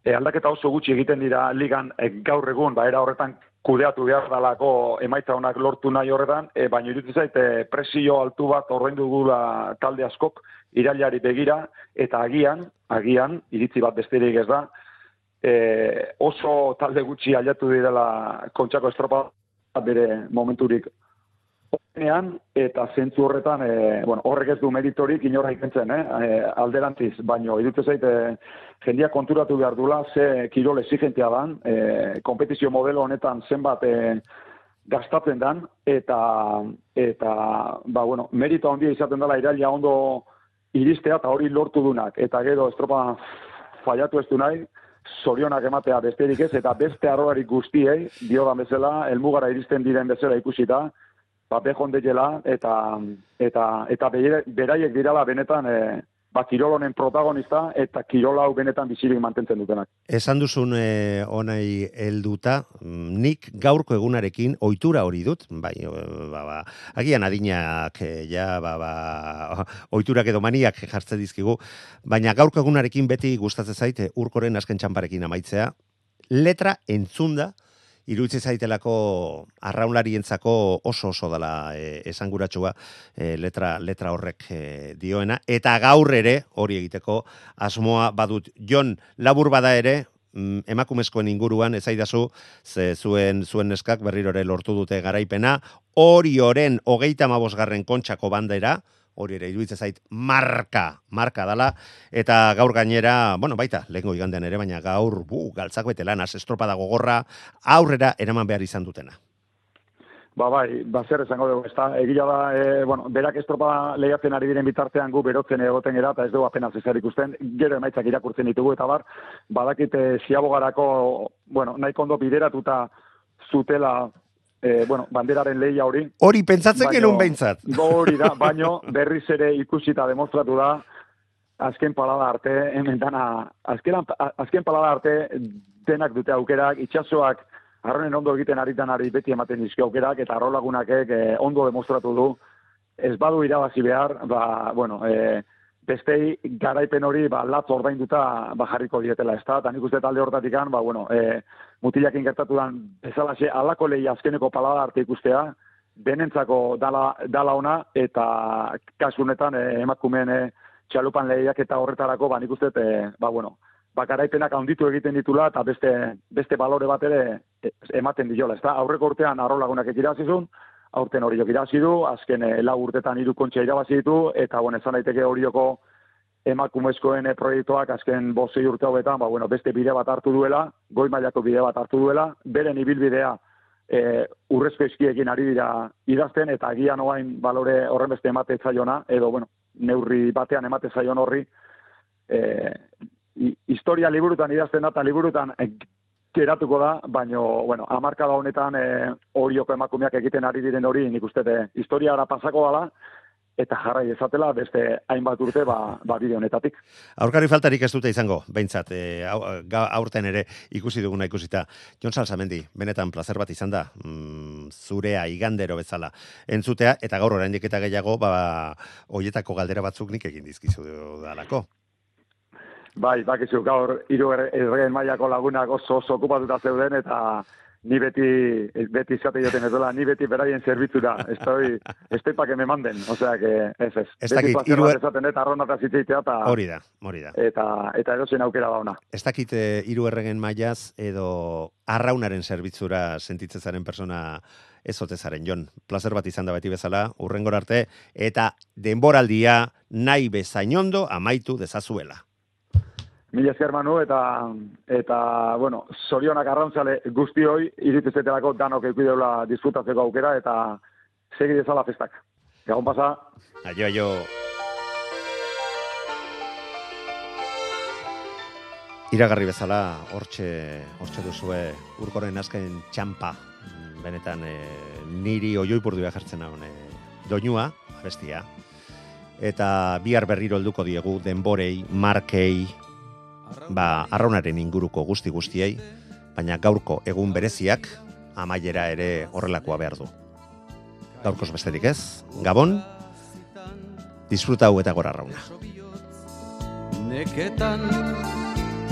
e, aldaketa oso gutxi egiten dira ligan e, gaur egun, ba, era horretan kudeatu behar dalako emaitza honak lortu nahi horretan, e, baina iruditzen zait e, presio altu bat ordaindu dugula talde askok irailari begira, eta agian, agian, iritzi bat besterik ez da, e, oso talde gutxi aldatu direla kontxako estropa bere momenturik Onean, eta zentzu horretan, e, bueno, horrek ez du meritorik inorra ikentzen, eh? E, alderantziz, baino, idutze zaite, jendia konturatu behar dula, ze kirol exigentia dan, e, kompetizio modelo honetan zenbat e, gastatzen dan, eta, eta ba, bueno, merito handia izaten dela iraila ondo iristea, eta hori lortu dunak, eta gero estropa fallatu ez du nahi, zorionak ematea besterik ez, eta beste arroarik guztiei, dio da bezala, elmugara iristen diren bezala ikusita, ba, behon dela, eta, eta, eta beraiek dirala benetan, e, ba, kirol protagonista, eta kirol hau benetan bizirik mantentzen dutenak. Esan duzun e, onai helduta, nik gaurko egunarekin ohitura hori dut, bai, ba, ba, agian adinak, e, ja, ba, ba, oiturak edo maniak jartze dizkigu, baina gaurko egunarekin beti gustatzen zaite urkoren asken txamparekin amaitzea, letra entzunda, iruditzen zaitelako arraunlarientzako oso oso dela e, esanguratsua e, letra letra horrek e, dioena. Eta gaur ere hori egiteko asmoa badut. Jon labur bada ere mm, emakumezkoen inguruan ezaidazu ze zuen zuen neskak berriro ere lortu dute garaipena. Hori oren 35garren kontxako bandera hori ere iruditzen zait marka, marka dala, eta gaur gainera, bueno, baita, lehenko igandean ere, baina gaur, bu, galtzak bete lan, estropa dago gorra, aurrera eraman behar izan dutena. Ba, bai, ba, zer esango dugu, ez da, egila da, e, bueno, berak estropa lehiatzen ari diren bitartean gu berotzen egoten era, eta ez dugu apenas ez ikusten, gero emaitzak irakurtzen ditugu, eta bar, badakite ziabogarako, bueno, nahi kondo bideratuta zutela e, bueno, banderaren lehia hori. Hori pentsatzen genuen behintzat. Hori da, baino berriz ere ikusita demostratu da, azken palada arte, hemen dana, azken, azken palada arte denak dute aukerak, itxasoak arronen ondo egiten ari ari beti ematen dizki aukerak, eta arrolagunak e, ondo demostratu du, ez badu irabazi behar, ba, bueno, e, bestei garaipen hori ba latz ordainduta ba jarriko dietela, ezta? Ta nik uste talde hortatikan, ba bueno, e, mutilakin gertatu dan bezalaxe alako lehi azkeneko palada arte ikustea, denentzako dala, dala ona eta kasu honetan e, emakumeen e, txalupan lehiak eta horretarako ba nik uste e, ba bueno, ba garaipenak handitu egiten ditula eta beste beste balore bat ere e, ematen diola, ezta? Aurreko urtean arrolagunak ekirazizun, aurten hori jok irazi du, azken e, lau urtetan hiru kontxa irabazi ditu, eta bueno, esan daiteke horioko emakumezkoen e, proiektuak azken bozei urte hauetan, ba, bueno, beste bide bat hartu duela, goi mailako bide bat hartu duela, beren ibilbidea e, urrezko eskiekin ari dira idazten, eta agian oain balore horren beste emate zaiona, edo, bueno, neurri batean emate zaion horri, e, historia liburutan idazten da, eta liburutan geratuko da, baino, bueno, amarka da honetan e, horioko emakumeak egiten ari diren hori, nik uste, historia ara pasako dala, eta jarrai ezatela beste hainbat urte ba, ba bide honetatik. Aurkari faltarik ez dute izango, behintzat, e, aurten ere ikusi duguna ikusita. Jon Salsamendi, benetan placer bat izan da, mm, zurea igandero bezala entzutea, eta gaur oraindik eta gehiago, ba, hoietako galdera batzuk nik egin dizkizu dalako. Bai, bakizu gaur hiru erregen mailako lagunak oso oso okupatuta zeuden eta ni beti beti izate joten ez ni beti beraien zerbitzura, estoy estoy para que me manden, o sea que es es. Ez dakit hiru esaten eta arrona ta zitzaitea ta Hori da, hori da. Eta eta edozen aukera da ona. Ez dakit eh, hiru erregen mailaz edo arraunaren zerbitzura sentitzen zaren persona ez ote zaren Jon. Placer bat izan da beti bezala, urrengor arte eta denboraldia nahi bezainondo amaitu dezazuela. Mila esker manu, eta, eta bueno, sorionak arrantzale guzti hoi, iritizetelako danok eukidela disfrutatzeko aukera, eta segi dezala festak. Gabon pasa. Aio, aio. Iragarri bezala, hortxe, hortxe duzue, urkoren azken txampa, benetan e, niri oioipurdu jartzen hau, e, doinua, bestia, eta bihar berriro helduko diegu denborei, markei, ba, arraunaren inguruko guzti guztiei, baina gaurko egun bereziak amaiera ere horrelakoa behar du. Gaurkoz besterik ez, Gabon, disfruta hau eta gora arrauna. Neketan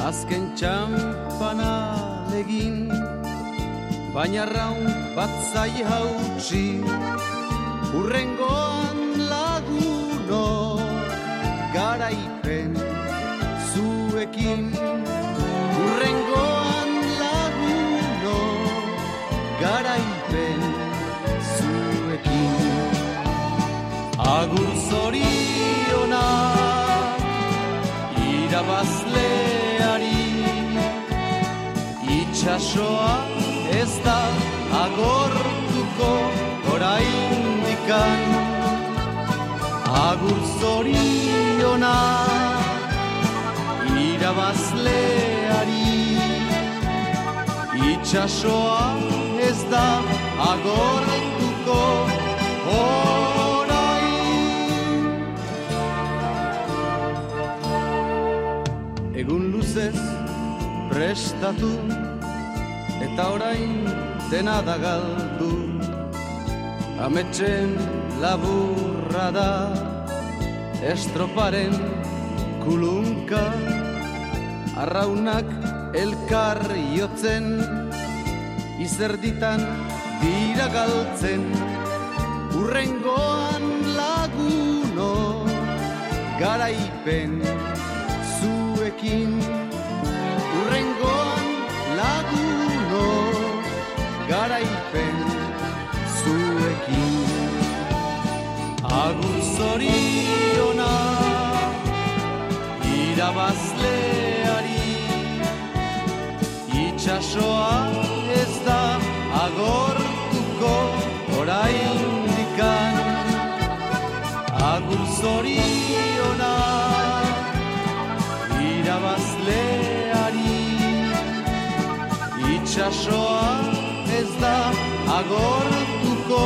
azken txampana legin, baina raun bat zai hautsi, urrengoan laguno, garaipen zuekin, urrengoan laguno, garaipen zuekin. Agur zorionak irabazleari Itxasoa ez da agortuko oraindikan Agur zorionak irabazleari Itxasoa ez da agortuko orain. Egun luzez prestatu eta orain dena da galdu. Ametxen laburra da estroparen kulunka Arraunak elkar jotzen izerditan dira galtzen. Urrengoan laguno garaipen zuekin. Urrengoan laguno garaipen zuekin. Agur zoriona irabazleari Itxasoa ez da agortuko oraindikan. Agur zoriona irabazleari. Itxasoa ez da agortuko